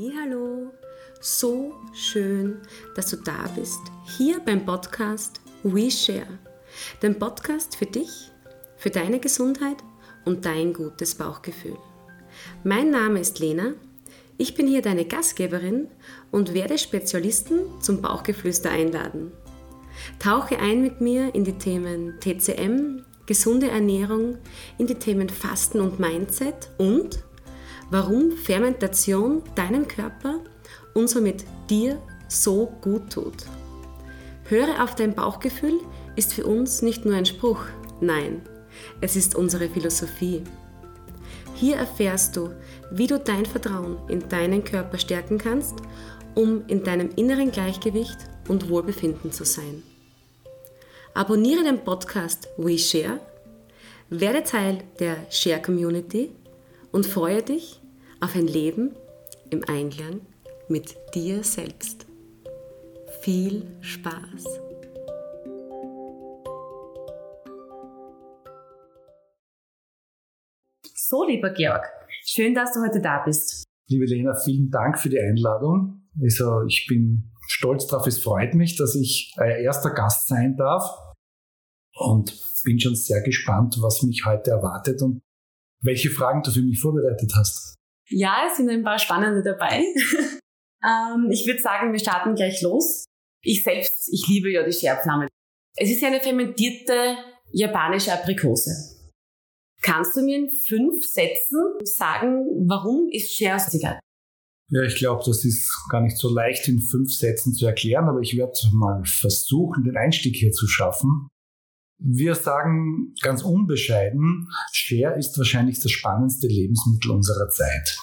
Hallo, so schön, dass du da bist, hier beim Podcast We Share, dem Podcast für dich, für deine Gesundheit und dein gutes Bauchgefühl. Mein Name ist Lena, ich bin hier deine Gastgeberin und werde Spezialisten zum Bauchgeflüster einladen. Tauche ein mit mir in die Themen TCM, gesunde Ernährung, in die Themen Fasten und Mindset und warum Fermentation deinem Körper und somit dir so gut tut. Höre auf dein Bauchgefühl ist für uns nicht nur ein Spruch, nein, es ist unsere Philosophie. Hier erfährst du, wie du dein Vertrauen in deinen Körper stärken kannst, um in deinem inneren Gleichgewicht und Wohlbefinden zu sein. Abonniere den Podcast WeShare, werde Teil der Share Community und freue dich auf ein Leben im Einklang mit dir selbst. Viel Spaß! So, lieber Georg, schön, dass du heute da bist. Liebe Lena, vielen Dank für die Einladung. Also ich bin stolz darauf, es freut mich, dass ich euer erster Gast sein darf und bin schon sehr gespannt, was mich heute erwartet und welche Fragen du für mich vorbereitet hast. Ja, es sind ein paar spannende dabei. ähm, ich würde sagen, wir starten gleich los. Ich selbst, ich liebe ja die Scherpflamme. Es ist eine fermentierte japanische Aprikose. Kannst du mir in fünf Sätzen sagen, warum ist Share Ja, ich glaube, das ist gar nicht so leicht in fünf Sätzen zu erklären, aber ich werde mal versuchen, den Einstieg hier zu schaffen. Wir sagen ganz unbescheiden, Share ist wahrscheinlich das spannendste Lebensmittel unserer Zeit.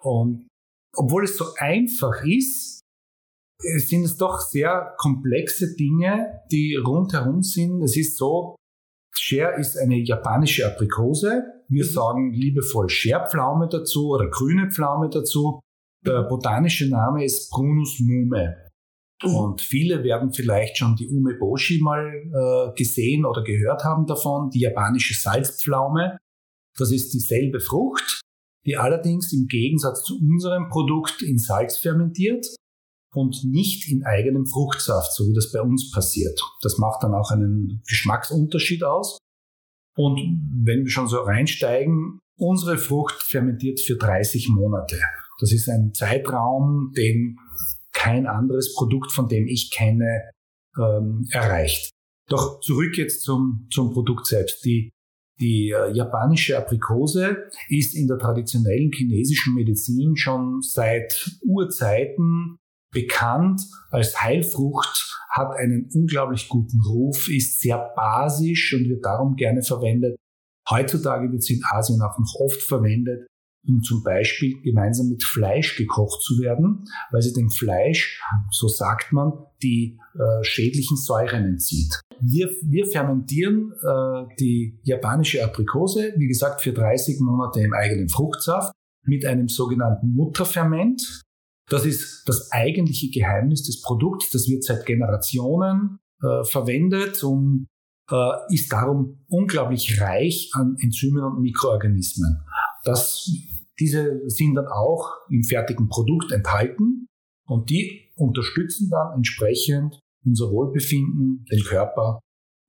Und obwohl es so einfach ist, sind es doch sehr komplexe Dinge, die rundherum sind. Es ist so, Share ist eine japanische Aprikose. Wir mhm. sagen liebevoll Scherpflaume dazu oder grüne Pflaume dazu. Der botanische Name ist Prunus mume. Mhm. Und viele werden vielleicht schon die Umeboshi mal äh, gesehen oder gehört haben davon, die japanische Salzpflaume. Das ist dieselbe Frucht, die allerdings im Gegensatz zu unserem Produkt in Salz fermentiert und nicht in eigenem Fruchtsaft, so wie das bei uns passiert. Das macht dann auch einen Geschmacksunterschied aus. Und wenn wir schon so reinsteigen, unsere Frucht fermentiert für 30 Monate. Das ist ein Zeitraum, den kein anderes Produkt, von dem ich kenne, ähm, erreicht. Doch zurück jetzt zum, zum Produkt selbst. Die, die äh, japanische Aprikose ist in der traditionellen chinesischen Medizin schon seit Urzeiten bekannt als Heilfrucht, hat einen unglaublich guten Ruf, ist sehr basisch und wird darum gerne verwendet. Heutzutage wird sie in Asien auch noch oft verwendet um zum Beispiel gemeinsam mit Fleisch gekocht zu werden, weil sie dem Fleisch, so sagt man, die äh, schädlichen Säuren entzieht. Wir, wir fermentieren äh, die japanische Aprikose, wie gesagt, für 30 Monate im eigenen Fruchtsaft mit einem sogenannten Mutterferment. Das ist das eigentliche Geheimnis des Produkts. Das wird seit Generationen äh, verwendet und äh, ist darum unglaublich reich an Enzymen und Mikroorganismen. Das diese sind dann auch im fertigen Produkt enthalten und die unterstützen dann entsprechend unser Wohlbefinden, den Körper,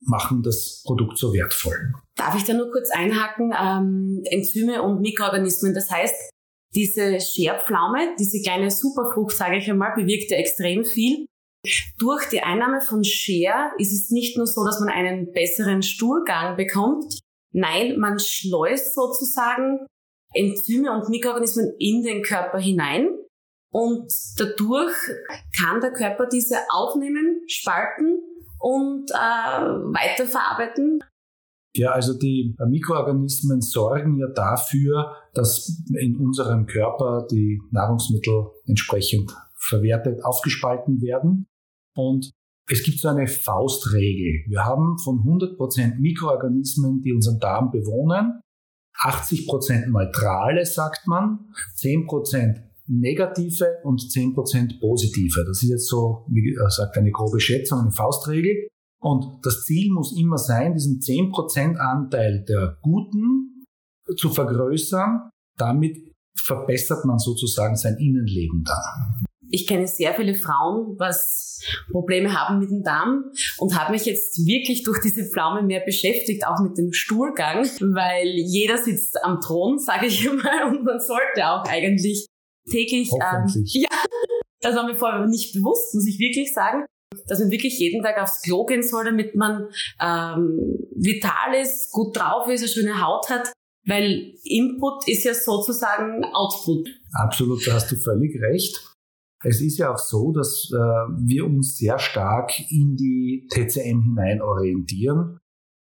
machen das Produkt so wertvoll. Darf ich da nur kurz einhaken? Ähm, Enzyme und Mikroorganismen, das heißt, diese Scherpflaume, diese kleine Superfrucht, sage ich einmal, bewirkt ja extrem viel. Durch die Einnahme von Scher ist es nicht nur so, dass man einen besseren Stuhlgang bekommt, nein, man schleust sozusagen Enzyme und Mikroorganismen in den Körper hinein und dadurch kann der Körper diese aufnehmen, spalten und äh, weiterverarbeiten. Ja, also die Mikroorganismen sorgen ja dafür, dass in unserem Körper die Nahrungsmittel entsprechend verwertet, aufgespalten werden. Und es gibt so eine Faustregel. Wir haben von 100% Mikroorganismen, die unseren Darm bewohnen, 80% neutrale, sagt man, 10% negative und 10% positive. Das ist jetzt so, wie gesagt, eine grobe Schätzung, eine Faustregel. Und das Ziel muss immer sein, diesen 10% Anteil der Guten zu vergrößern. Damit verbessert man sozusagen sein Innenleben dann. Ich kenne sehr viele Frauen, was Probleme haben mit dem Darm und habe mich jetzt wirklich durch diese Pflaume mehr beschäftigt, auch mit dem Stuhlgang, weil jeder sitzt am Thron, sage ich mal, und man sollte auch eigentlich täglich, ähm, ja, das war mir vorher nicht bewusst, muss ich wirklich sagen, dass man wirklich jeden Tag aufs Klo gehen soll, damit man ähm, vital ist, gut drauf ist, eine schöne Haut hat, weil Input ist ja sozusagen Output. Absolut, da hast du völlig recht. Es ist ja auch so, dass äh, wir uns sehr stark in die TCM hinein orientieren.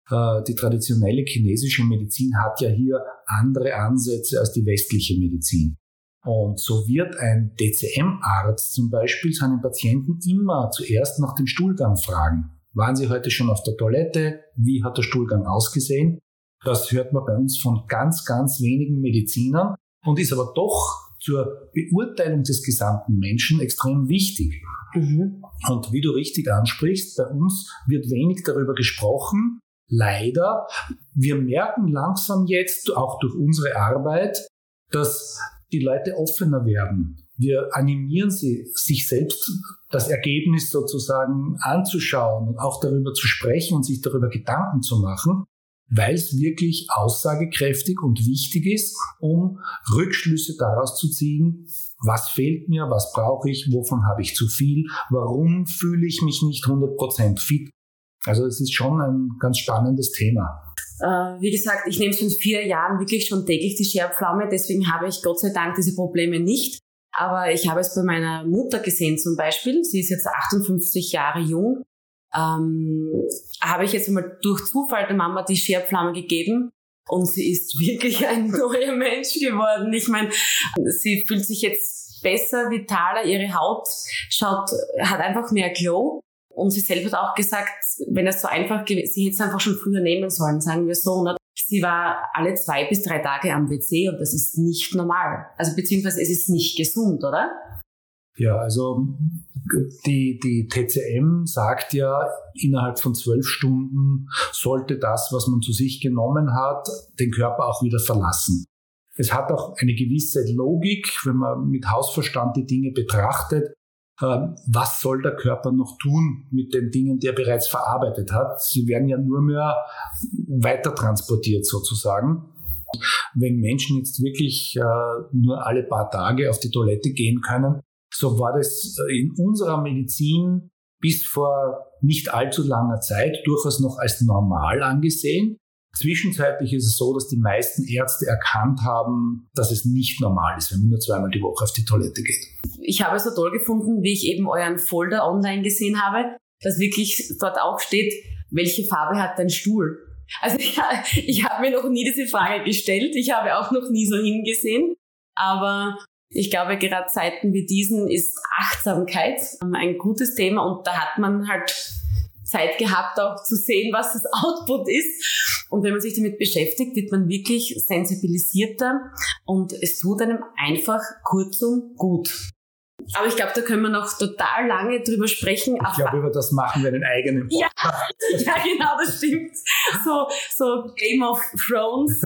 Äh, die traditionelle chinesische Medizin hat ja hier andere Ansätze als die westliche Medizin. Und so wird ein DCM-Arzt zum Beispiel seinen Patienten immer zuerst nach dem Stuhlgang fragen. Waren Sie heute schon auf der Toilette? Wie hat der Stuhlgang ausgesehen? Das hört man bei uns von ganz, ganz wenigen Medizinern und ist aber doch zur Beurteilung des gesamten Menschen extrem wichtig. Mhm. Und wie du richtig ansprichst, bei uns wird wenig darüber gesprochen. Leider. Wir merken langsam jetzt, auch durch unsere Arbeit, dass die Leute offener werden. Wir animieren sie, sich selbst das Ergebnis sozusagen anzuschauen und auch darüber zu sprechen und sich darüber Gedanken zu machen weil es wirklich aussagekräftig und wichtig ist, um Rückschlüsse daraus zu ziehen, was fehlt mir, was brauche ich, wovon habe ich zu viel, warum fühle ich mich nicht 100% fit. Also es ist schon ein ganz spannendes Thema. Äh, wie gesagt, ich nehme schon vier Jahren wirklich schon täglich die Scherpflaume, deswegen habe ich Gott sei Dank diese Probleme nicht. Aber ich habe es bei meiner Mutter gesehen zum Beispiel. Sie ist jetzt 58 Jahre jung ähm, habe ich jetzt einmal durch Zufall der Mama die Scherpflaume gegeben und sie ist wirklich ein neuer Mensch geworden. Ich meine, sie fühlt sich jetzt besser, vitaler, ihre Haut schaut, hat einfach mehr Glow. Und sie selber hat auch gesagt, wenn es so einfach gewesen, sie hätte es einfach schon früher nehmen sollen, sagen wir so. Ne? Sie war alle zwei bis drei Tage am WC und das ist nicht normal. Also beziehungsweise es ist nicht gesund, oder? Ja, also die, die TCM sagt ja, innerhalb von zwölf Stunden sollte das, was man zu sich genommen hat, den Körper auch wieder verlassen. Es hat auch eine gewisse Logik, wenn man mit Hausverstand die Dinge betrachtet. Ähm, was soll der Körper noch tun mit den Dingen, die er bereits verarbeitet hat? Sie werden ja nur mehr weiter transportiert sozusagen. Wenn Menschen jetzt wirklich äh, nur alle paar Tage auf die Toilette gehen können, so war das äh, in unserer Medizin bis vor nicht allzu langer Zeit durchaus noch als normal angesehen. Zwischenzeitlich ist es so, dass die meisten Ärzte erkannt haben, dass es nicht normal ist, wenn man nur zweimal die Woche auf die Toilette geht. Ich habe es so toll gefunden, wie ich eben euren Folder online gesehen habe, dass wirklich dort auch steht, welche Farbe hat dein Stuhl? Also ich, ich habe mir noch nie diese Frage gestellt, ich habe auch noch nie so hingesehen, aber ich glaube, gerade Zeiten wie diesen ist Achtsamkeit ein gutes Thema und da hat man halt Zeit gehabt, auch zu sehen, was das Output ist. Und wenn man sich damit beschäftigt, wird man wirklich sensibilisierter und es tut einem einfach kurzum gut. Aber ich glaube, da können wir noch total lange drüber sprechen. Ich glaube, über das machen wir einen eigenen Podcast. Ja, ja, genau, das stimmt. So, so Game of Thrones.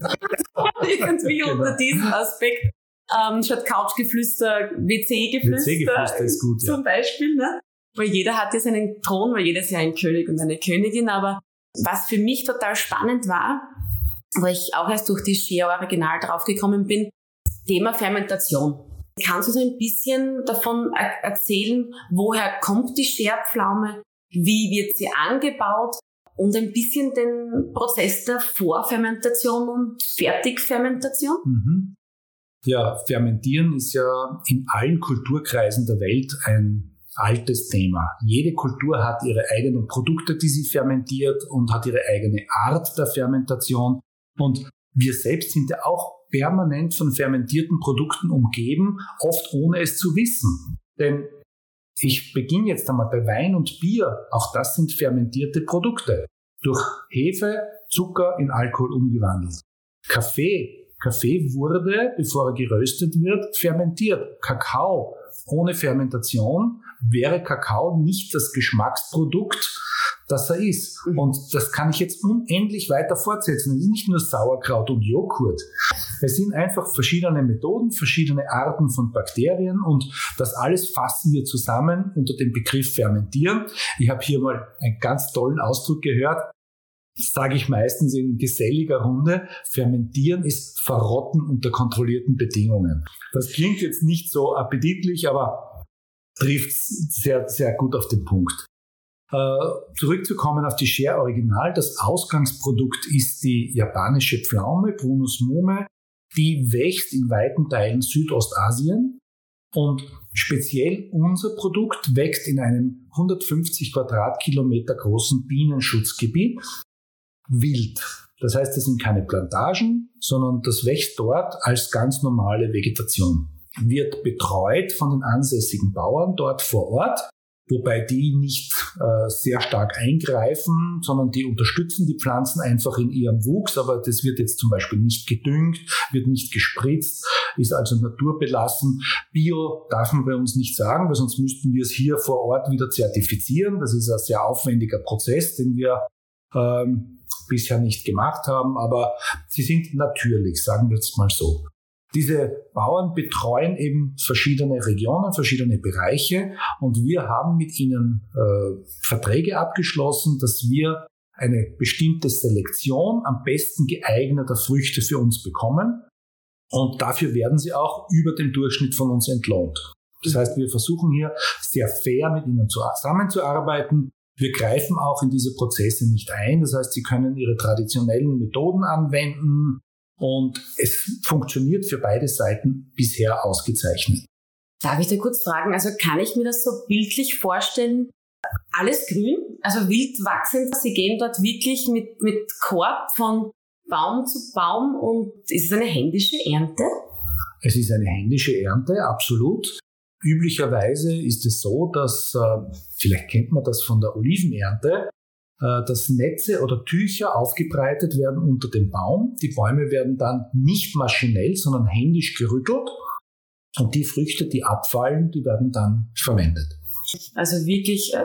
Irgendwie genau. unter diesem Aspekt ähm, statt Couchgeflüster, WC-Geflüster. WC-Geflüster ist gut, Zum Beispiel, ne? Weil jeder hat ja seinen Thron, weil jeder ist ja ein König und eine Königin, aber was für mich total spannend war, wo ich auch erst durch die Share Original draufgekommen bin, Thema Fermentation. Kannst du so ein bisschen davon erzählen, woher kommt die Scherpflaume, wie wird sie angebaut und ein bisschen den Prozess der Vorfermentation und Fertigfermentation? Mhm. Ja, Fermentieren ist ja in allen Kulturkreisen der Welt ein altes Thema. Jede Kultur hat ihre eigenen Produkte, die sie fermentiert und hat ihre eigene Art der Fermentation. Und wir selbst sind ja auch permanent von fermentierten Produkten umgeben, oft ohne es zu wissen. Denn ich beginne jetzt einmal bei Wein und Bier. Auch das sind fermentierte Produkte. Durch Hefe, Zucker in Alkohol umgewandelt. Kaffee Kaffee wurde, bevor er geröstet wird, fermentiert. Kakao ohne Fermentation wäre Kakao nicht das Geschmacksprodukt, dass er ist. Mhm. Und das kann ich jetzt unendlich weiter fortsetzen. Es ist nicht nur Sauerkraut und Joghurt. Es sind einfach verschiedene Methoden, verschiedene Arten von Bakterien und das alles fassen wir zusammen unter dem Begriff Fermentieren. Ich habe hier mal einen ganz tollen Ausdruck gehört sage ich meistens in geselliger Runde, fermentieren ist verrotten unter kontrollierten Bedingungen. Das klingt jetzt nicht so appetitlich, aber trifft sehr, sehr gut auf den Punkt. Äh, zurückzukommen auf die Share Original, das Ausgangsprodukt ist die japanische Pflaume, Prunus mume, die wächst in weiten Teilen Südostasien. Und speziell unser Produkt wächst in einem 150 Quadratkilometer großen Bienenschutzgebiet wild. Das heißt, es sind keine Plantagen, sondern das wächst dort als ganz normale Vegetation. Wird betreut von den ansässigen Bauern dort vor Ort, wobei die nicht äh, sehr stark eingreifen, sondern die unterstützen die Pflanzen einfach in ihrem Wuchs, aber das wird jetzt zum Beispiel nicht gedüngt, wird nicht gespritzt, ist also naturbelassen. Bio darf man bei uns nicht sagen, weil sonst müssten wir es hier vor Ort wieder zertifizieren. Das ist ein sehr aufwendiger Prozess, den wir ähm, bisher nicht gemacht haben, aber sie sind natürlich, sagen wir es mal so. Diese Bauern betreuen eben verschiedene Regionen, verschiedene Bereiche und wir haben mit ihnen äh, Verträge abgeschlossen, dass wir eine bestimmte Selektion am besten geeigneter Früchte für uns bekommen. Und dafür werden sie auch über dem Durchschnitt von uns entlohnt. Das heißt, wir versuchen hier sehr fair mit ihnen zusammenzuarbeiten wir greifen auch in diese Prozesse nicht ein. Das heißt, sie können ihre traditionellen Methoden anwenden und es funktioniert für beide Seiten bisher ausgezeichnet. Darf ich da kurz fragen, also kann ich mir das so bildlich vorstellen? Alles grün, also wild wachsend. Sie gehen dort wirklich mit, mit Korb von Baum zu Baum und ist es eine händische Ernte? Es ist eine händische Ernte, absolut. Üblicherweise ist es so, dass, äh, vielleicht kennt man das von der Olivenernte, äh, dass Netze oder Tücher aufgebreitet werden unter dem Baum. Die Bäume werden dann nicht maschinell, sondern händisch gerüttelt. Und die Früchte, die abfallen, die werden dann verwendet. Also wirklich äh,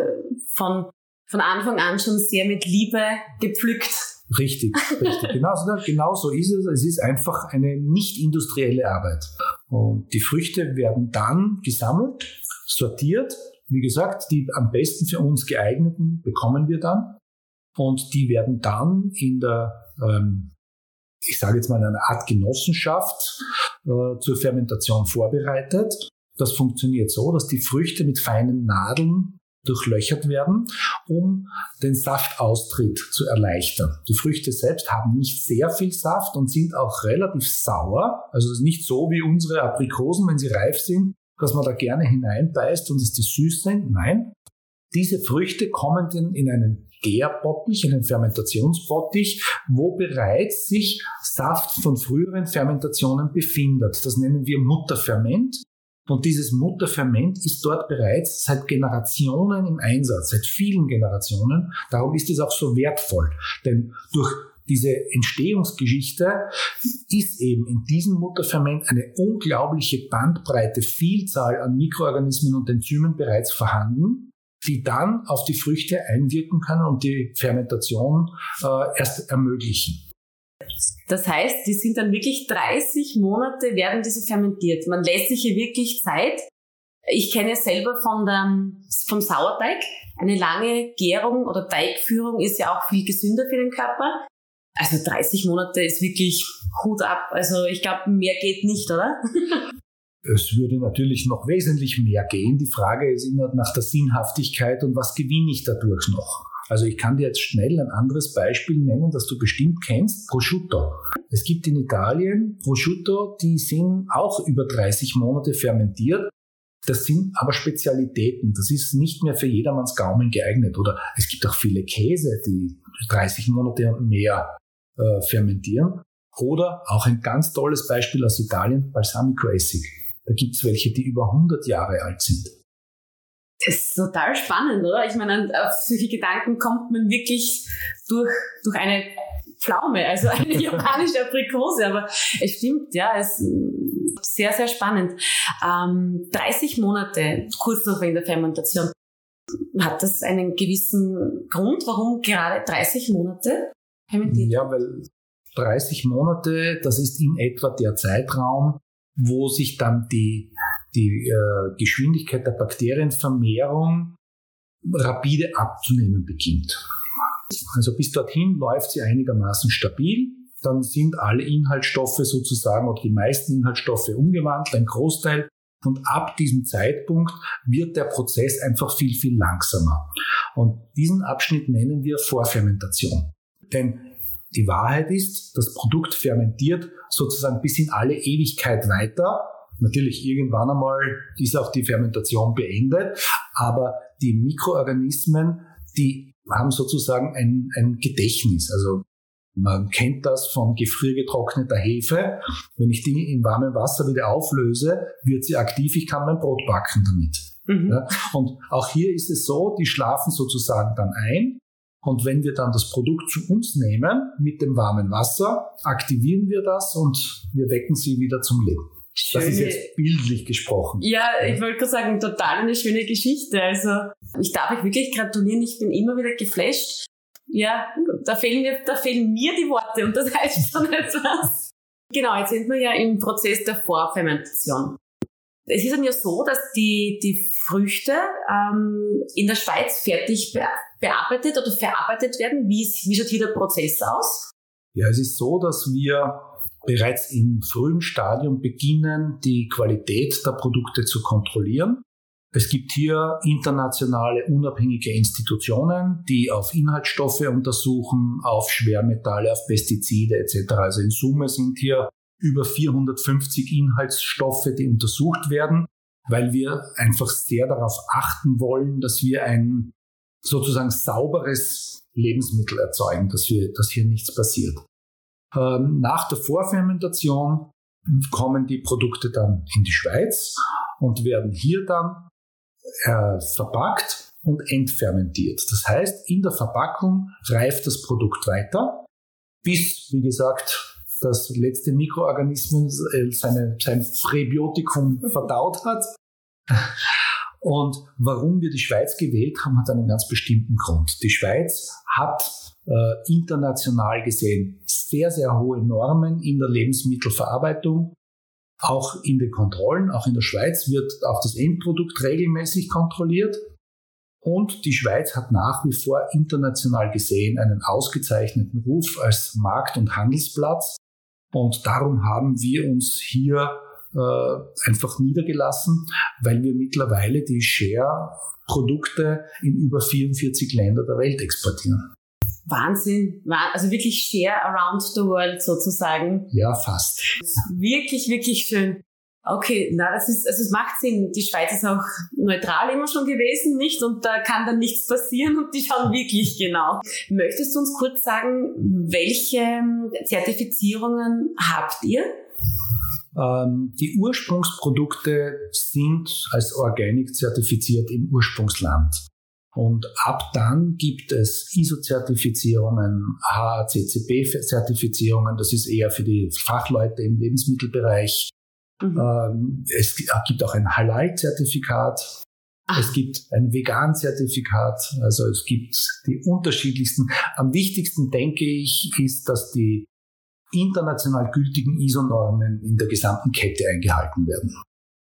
von, von Anfang an schon sehr mit Liebe gepflückt. Richtig, richtig. Genau, genau so ist es. Es ist einfach eine nicht industrielle Arbeit. Und die Früchte werden dann gesammelt, sortiert. Wie gesagt, die am besten für uns geeigneten bekommen wir dann. Und die werden dann in der, ähm, ich sage jetzt mal, in einer Art Genossenschaft äh, zur Fermentation vorbereitet. Das funktioniert so, dass die Früchte mit feinen Nadeln durchlöchert werden, um den Saftaustritt zu erleichtern. Die Früchte selbst haben nicht sehr viel Saft und sind auch relativ sauer. Also es ist nicht so wie unsere Aprikosen, wenn sie reif sind, dass man da gerne hineinbeißt und dass die süß sind. Nein, diese Früchte kommen dann in einen Gärbottich, einen Fermentationsbottich, wo bereits sich Saft von früheren Fermentationen befindet. Das nennen wir Mutterferment. Und dieses Mutterferment ist dort bereits seit Generationen im Einsatz, seit vielen Generationen. Darum ist es auch so wertvoll. Denn durch diese Entstehungsgeschichte ist eben in diesem Mutterferment eine unglaubliche Bandbreite, Vielzahl an Mikroorganismen und Enzymen bereits vorhanden, die dann auf die Früchte einwirken können und die Fermentation äh, erst ermöglichen. Das heißt, die sind dann wirklich 30 Monate werden diese fermentiert. Man lässt sich hier wirklich Zeit. Ich kenne selber von der, vom Sauerteig. Eine lange Gärung oder Teigführung ist ja auch viel gesünder für den Körper. Also 30 Monate ist wirklich Hut ab. Also ich glaube, mehr geht nicht, oder? Es würde natürlich noch wesentlich mehr gehen. Die Frage ist immer nach der Sinnhaftigkeit und was gewinne ich dadurch noch. Also ich kann dir jetzt schnell ein anderes Beispiel nennen, das du bestimmt kennst, Prosciutto. Es gibt in Italien Prosciutto, die sind auch über 30 Monate fermentiert. Das sind aber Spezialitäten. Das ist nicht mehr für jedermanns Gaumen geeignet. Oder es gibt auch viele Käse, die 30 Monate und mehr äh, fermentieren. Oder auch ein ganz tolles Beispiel aus Italien, Balsamico-Essig. Da gibt es welche, die über 100 Jahre alt sind. Das ist total spannend, oder? Ich meine, auf solche Gedanken kommt man wirklich durch, durch eine Pflaume, also eine japanische Aprikose. Aber es stimmt, ja, es ist sehr, sehr spannend. Ähm, 30 Monate kurz noch in der Fermentation. Hat das einen gewissen Grund, warum gerade 30 Monate? Ja, weil 30 Monate, das ist in etwa der Zeitraum, wo sich dann die, die äh, Geschwindigkeit der Bakterienvermehrung rapide abzunehmen beginnt. Also bis dorthin läuft sie einigermaßen stabil. Dann sind alle Inhaltsstoffe sozusagen oder die meisten Inhaltsstoffe umgewandelt, ein Großteil. Und ab diesem Zeitpunkt wird der Prozess einfach viel, viel langsamer. Und diesen Abschnitt nennen wir Vorfermentation. Denn die Wahrheit ist, das Produkt fermentiert sozusagen bis in alle Ewigkeit weiter. Natürlich irgendwann einmal ist auch die Fermentation beendet, aber die Mikroorganismen, die haben sozusagen ein, ein Gedächtnis. Also man kennt das von gefriergetrockneter Hefe. Wenn ich die in warmem Wasser wieder auflöse, wird sie aktiv. Ich kann mein Brot backen damit. Mhm. Ja, und auch hier ist es so, die schlafen sozusagen dann ein. Und wenn wir dann das Produkt zu uns nehmen mit dem warmen Wasser, aktivieren wir das und wir wecken sie wieder zum Leben. Schöne, das ist jetzt bildlich gesprochen. Ja, ich wollte gerade sagen, total eine schöne Geschichte. Also ich darf euch wirklich gratulieren. Ich bin immer wieder geflasht. Ja, da fehlen, mir, da fehlen mir die Worte und das heißt schon etwas. Genau, jetzt sind wir ja im Prozess der Vorfermentation. Es ist dann ja so, dass die, die Früchte ähm, in der Schweiz fertig bearbeitet oder verarbeitet werden. Wie, wie schaut hier der Prozess aus? Ja, es ist so, dass wir bereits im frühen Stadium beginnen, die Qualität der Produkte zu kontrollieren. Es gibt hier internationale unabhängige Institutionen, die auf Inhaltsstoffe untersuchen, auf Schwermetalle, auf Pestizide etc. Also in Summe sind hier über 450 Inhaltsstoffe, die untersucht werden, weil wir einfach sehr darauf achten wollen, dass wir ein sozusagen sauberes Lebensmittel erzeugen, dass, wir, dass hier nichts passiert. Ähm, nach der Vorfermentation kommen die Produkte dann in die Schweiz und werden hier dann äh, verpackt und entfermentiert. Das heißt, in der Verpackung reift das Produkt weiter, bis, wie gesagt, das letzte Mikroorganismus äh, seine, sein Präbiotikum verdaut hat. Und warum wir die Schweiz gewählt haben, hat einen ganz bestimmten Grund. Die Schweiz hat äh, international gesehen sehr, sehr hohe Normen in der Lebensmittelverarbeitung. Auch in den Kontrollen, auch in der Schweiz wird auch das Endprodukt regelmäßig kontrolliert. Und die Schweiz hat nach wie vor international gesehen einen ausgezeichneten Ruf als Markt- und Handelsplatz. Und darum haben wir uns hier äh, einfach niedergelassen, weil wir mittlerweile die Share-Produkte in über 44 Länder der Welt exportieren. Wahnsinn, also wirklich share around the world sozusagen. Ja, fast. Wirklich, wirklich schön. Okay, na, das ist, also es macht Sinn. Die Schweiz ist auch neutral immer schon gewesen, nicht? Und da kann dann nichts passieren und die schauen wirklich genau. Möchtest du uns kurz sagen, welche Zertifizierungen habt ihr? Ähm, die Ursprungsprodukte sind als Organic zertifiziert im Ursprungsland. Und ab dann gibt es ISO-Zertifizierungen, HACCP-Zertifizierungen, das ist eher für die Fachleute im Lebensmittelbereich. Mhm. Ähm, es gibt auch ein Halal-Zertifikat. Es gibt ein Vegan-Zertifikat. Also es gibt die unterschiedlichsten. Am wichtigsten, denke ich, ist, dass die international gültigen ISO-Normen in der gesamten Kette eingehalten werden.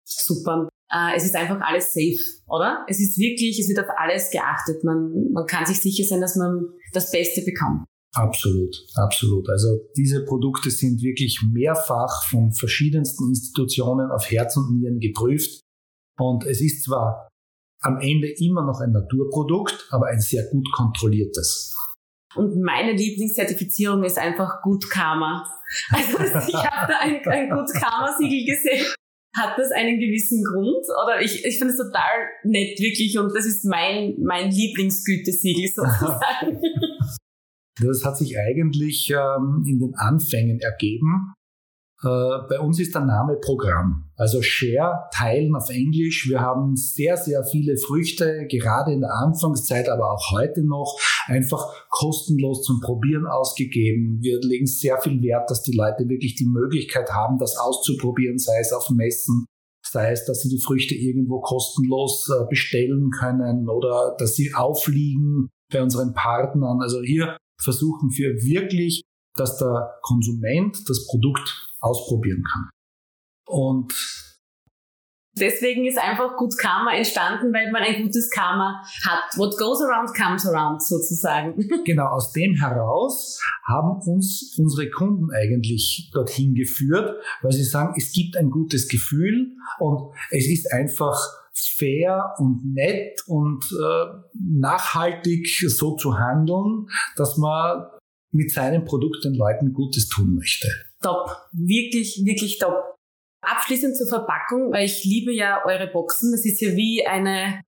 Super es ist einfach alles safe, oder? Es ist wirklich, es wird auf alles geachtet. Man, man kann sich sicher sein, dass man das Beste bekommt. Absolut, absolut. Also diese Produkte sind wirklich mehrfach von verschiedensten Institutionen auf Herz und Nieren geprüft. Und es ist zwar am Ende immer noch ein Naturprodukt, aber ein sehr gut kontrolliertes. Und meine Lieblingszertifizierung ist einfach Good Karma. Also ich habe da ein, ein Good Karma-Siegel gesehen hat das einen gewissen Grund? Oder ich, ich finde es total nett, wirklich, und das ist mein, mein Lieblingsgütesiegel sozusagen. Das hat sich eigentlich ähm, in den Anfängen ergeben. Äh, bei uns ist der Name Programm. Also Share, Teilen auf Englisch. Wir haben sehr, sehr viele Früchte, gerade in der Anfangszeit, aber auch heute noch, einfach kostenlos zum Probieren ausgegeben. Wir legen sehr viel Wert, dass die Leute wirklich die Möglichkeit haben, das auszuprobieren, sei es auf Messen, sei es, dass sie die Früchte irgendwo kostenlos äh, bestellen können oder dass sie aufliegen bei unseren Partnern. Also hier versuchen wir wirklich, dass der Konsument das Produkt ausprobieren kann. Und Deswegen ist einfach Good Karma entstanden, weil man ein gutes Karma hat. What goes around comes around sozusagen. Genau, aus dem heraus haben uns unsere Kunden eigentlich dorthin geführt, weil sie sagen, es gibt ein gutes Gefühl und es ist einfach fair und nett und äh, nachhaltig so zu handeln, dass man mit seinem Produkt den Leuten Gutes tun möchte. Top, wirklich, wirklich top. Abschließend zur Verpackung, weil ich liebe ja eure Boxen. Das ist ja wie eine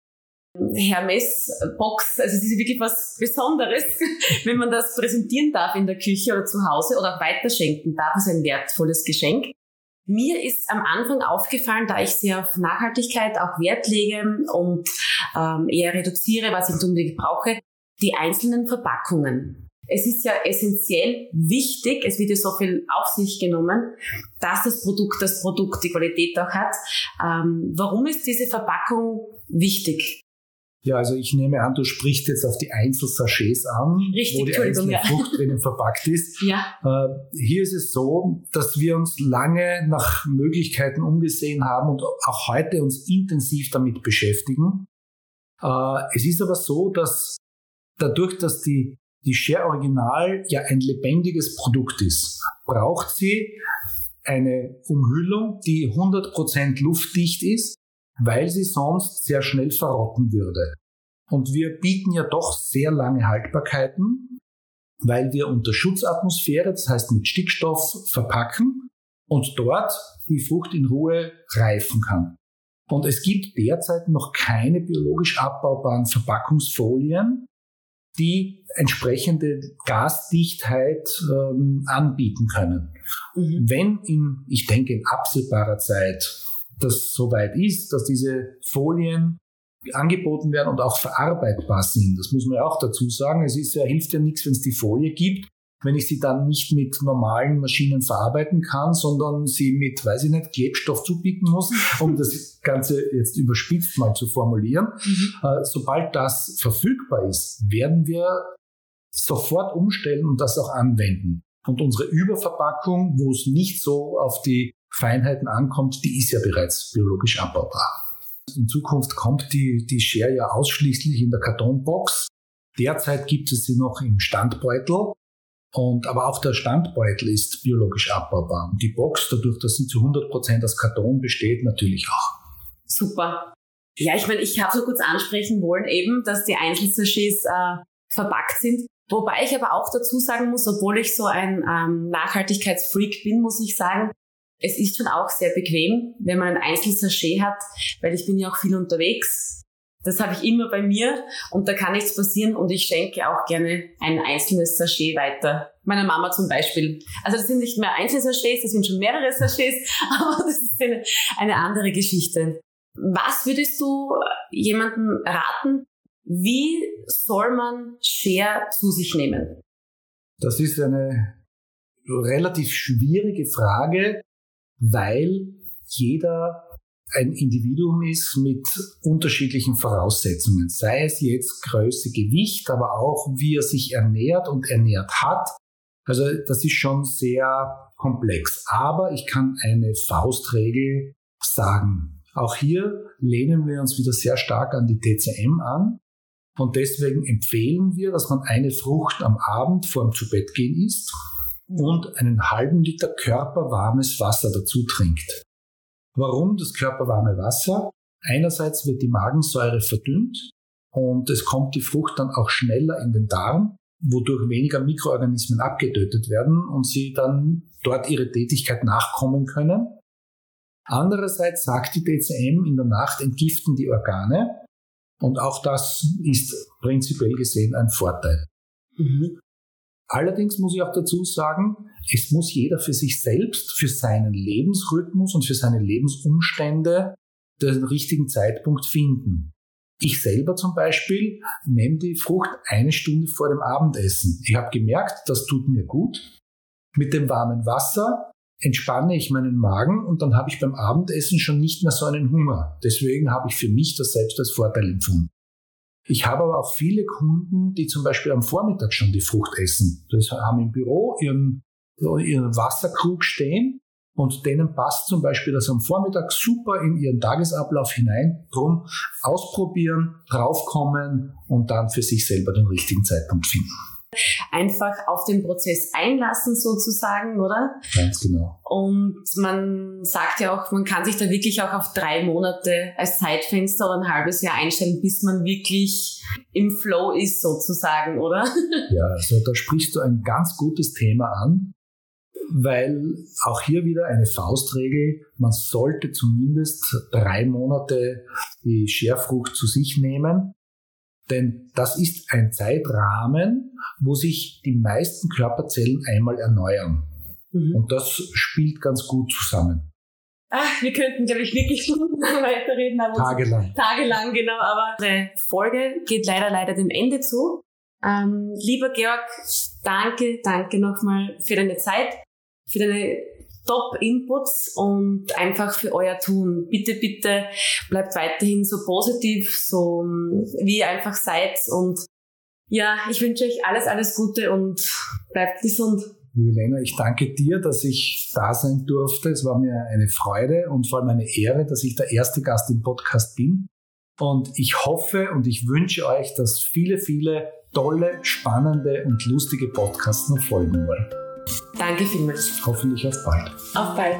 Hermes-Box. Also es ist wirklich was Besonderes, wenn man das präsentieren darf in der Küche oder zu Hause oder auch weiterschenken darf. Das ist ein wertvolles Geschenk. Mir ist am Anfang aufgefallen, da ich sehr auf Nachhaltigkeit auch Wert lege und ähm, eher reduziere, was ich unbedingt brauche, die einzelnen Verpackungen es ist ja essentiell wichtig, es wird ja so viel auf sich genommen, dass das Produkt das Produkt die Qualität auch hat. Ähm, warum ist diese Verpackung wichtig? Ja, also ich nehme an, du sprichst jetzt auf die Einzelsachets an, Richtig, wo die einzelne ja. Frucht drinnen verpackt ist. Ja. Äh, hier ist es so, dass wir uns lange nach Möglichkeiten umgesehen haben und auch heute uns intensiv damit beschäftigen. Äh, es ist aber so, dass dadurch, dass die die Share Original ja ein lebendiges Produkt ist, braucht sie eine Umhüllung, die 100% luftdicht ist, weil sie sonst sehr schnell verrotten würde. Und wir bieten ja doch sehr lange Haltbarkeiten, weil wir unter Schutzatmosphäre, das heißt mit Stickstoff, verpacken und dort die Frucht in Ruhe reifen kann. Und es gibt derzeit noch keine biologisch abbaubaren Verpackungsfolien, die entsprechende Gasdichtheit ähm, anbieten können. Mhm. Wenn in, ich denke, in absehbarer Zeit das soweit ist, dass diese Folien angeboten werden und auch verarbeitbar sind. Das muss man ja auch dazu sagen. Es ist ja, hilft ja nichts, wenn es die Folie gibt, wenn ich sie dann nicht mit normalen Maschinen verarbeiten kann, sondern sie mit, weiß ich nicht, Klebstoff zubicken muss, um das Ganze jetzt überspitzt mal zu formulieren. Mhm. Äh, sobald das verfügbar ist, werden wir sofort umstellen und das auch anwenden. Und unsere Überverpackung, wo es nicht so auf die Feinheiten ankommt, die ist ja bereits biologisch abbaubar. In Zukunft kommt die, die Share ja ausschließlich in der Kartonbox. Derzeit gibt es sie noch im Standbeutel. Und, aber auch der Standbeutel ist biologisch abbaubar. Und die Box, dadurch, dass sie zu 100 Prozent aus Karton besteht, natürlich auch. Super. Ja, ich meine, ich habe so kurz ansprechen wollen eben, dass die Einzelsachets äh, verpackt sind. Wobei ich aber auch dazu sagen muss, obwohl ich so ein ähm, Nachhaltigkeitsfreak bin, muss ich sagen, es ist schon auch sehr bequem, wenn man ein Einzelsachet hat, weil ich bin ja auch viel unterwegs das habe ich immer bei mir und da kann nichts passieren und ich schenke auch gerne ein einzelnes Sachet weiter. Meiner Mama zum Beispiel. Also das sind nicht mehr einzelne Sachets, das sind schon mehrere Sachets, aber das ist eine, eine andere Geschichte. Was würdest du jemandem raten? Wie soll man Share zu sich nehmen? Das ist eine relativ schwierige Frage, weil jeder ein Individuum ist mit unterschiedlichen Voraussetzungen, sei es jetzt Größe, Gewicht, aber auch wie er sich ernährt und ernährt hat. Also das ist schon sehr komplex. Aber ich kann eine Faustregel sagen. Auch hier lehnen wir uns wieder sehr stark an die TCM an. Und deswegen empfehlen wir, dass man eine Frucht am Abend vor dem Zubettgehen isst und einen halben Liter körperwarmes Wasser dazu trinkt. Warum das körperwarme Wasser? Einerseits wird die Magensäure verdünnt und es kommt die Frucht dann auch schneller in den Darm, wodurch weniger Mikroorganismen abgetötet werden und sie dann dort ihre Tätigkeit nachkommen können. Andererseits sagt die DCM, in der Nacht entgiften die Organe und auch das ist prinzipiell gesehen ein Vorteil. Mhm. Allerdings muss ich auch dazu sagen, es muss jeder für sich selbst, für seinen Lebensrhythmus und für seine Lebensumstände den richtigen Zeitpunkt finden. Ich selber zum Beispiel nehme die Frucht eine Stunde vor dem Abendessen. Ich habe gemerkt, das tut mir gut. Mit dem warmen Wasser entspanne ich meinen Magen und dann habe ich beim Abendessen schon nicht mehr so einen Hunger. Deswegen habe ich für mich das selbst als Vorteil empfunden. Ich habe aber auch viele Kunden, die zum Beispiel am Vormittag schon die Frucht essen. Das haben im Büro ihren, ihren Wasserkrug stehen und denen passt zum Beispiel das am Vormittag super in ihren Tagesablauf hinein. Drum ausprobieren, draufkommen und dann für sich selber den richtigen Zeitpunkt finden einfach auf den Prozess einlassen sozusagen, oder? Ganz genau. Und man sagt ja auch, man kann sich da wirklich auch auf drei Monate als Zeitfenster oder ein halbes Jahr einstellen, bis man wirklich im Flow ist sozusagen, oder? Ja, also da sprichst du ein ganz gutes Thema an, weil auch hier wieder eine Faustregel, man sollte zumindest drei Monate die Scherfrucht zu sich nehmen denn das ist ein Zeitrahmen, wo sich die meisten Körperzellen einmal erneuern. Mhm. Und das spielt ganz gut zusammen. Ach, wir könnten, glaube ich, wirklich stundenlang weiterreden. Aber tagelang. Tagelang, genau. Aber unsere Folge geht leider, leider dem Ende zu. Ähm, lieber Georg, danke, danke nochmal für deine Zeit, für deine Top-Inputs und einfach für euer Tun. Bitte, bitte bleibt weiterhin so positiv, so wie ihr einfach seid. Und ja, ich wünsche euch alles, alles Gute und bleibt gesund. Liebe Lena, ich danke dir, dass ich da sein durfte. Es war mir eine Freude und vor allem eine Ehre, dass ich der erste Gast im Podcast bin. Und ich hoffe und ich wünsche euch, dass viele, viele tolle, spannende und lustige Podcasts noch folgen wollen. Danke vielmals. Hoffentlich auf bald. Auf bald.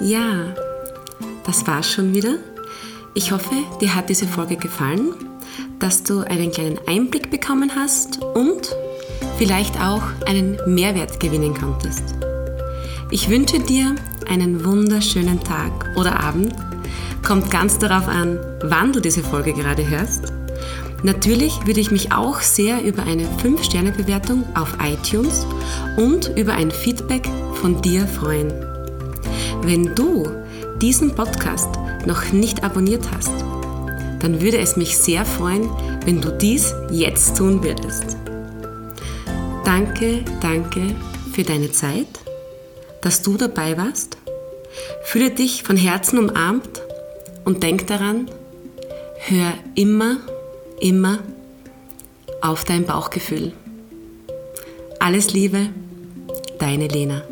Ja, das war's schon wieder. Ich hoffe, dir hat diese Folge gefallen, dass du einen kleinen Einblick bekommen hast und vielleicht auch einen Mehrwert gewinnen konntest. Ich wünsche dir einen wunderschönen Tag oder Abend. Kommt ganz darauf an, wann du diese Folge gerade hörst. Natürlich würde ich mich auch sehr über eine 5-Sterne-Bewertung auf iTunes und über ein Feedback von dir freuen. Wenn du diesen Podcast noch nicht abonniert hast, dann würde es mich sehr freuen, wenn du dies jetzt tun würdest. Danke, danke für deine Zeit, dass du dabei warst. Fühle dich von Herzen umarmt und denk daran, hör immer immer auf dein Bauchgefühl. Alles Liebe, deine Lena.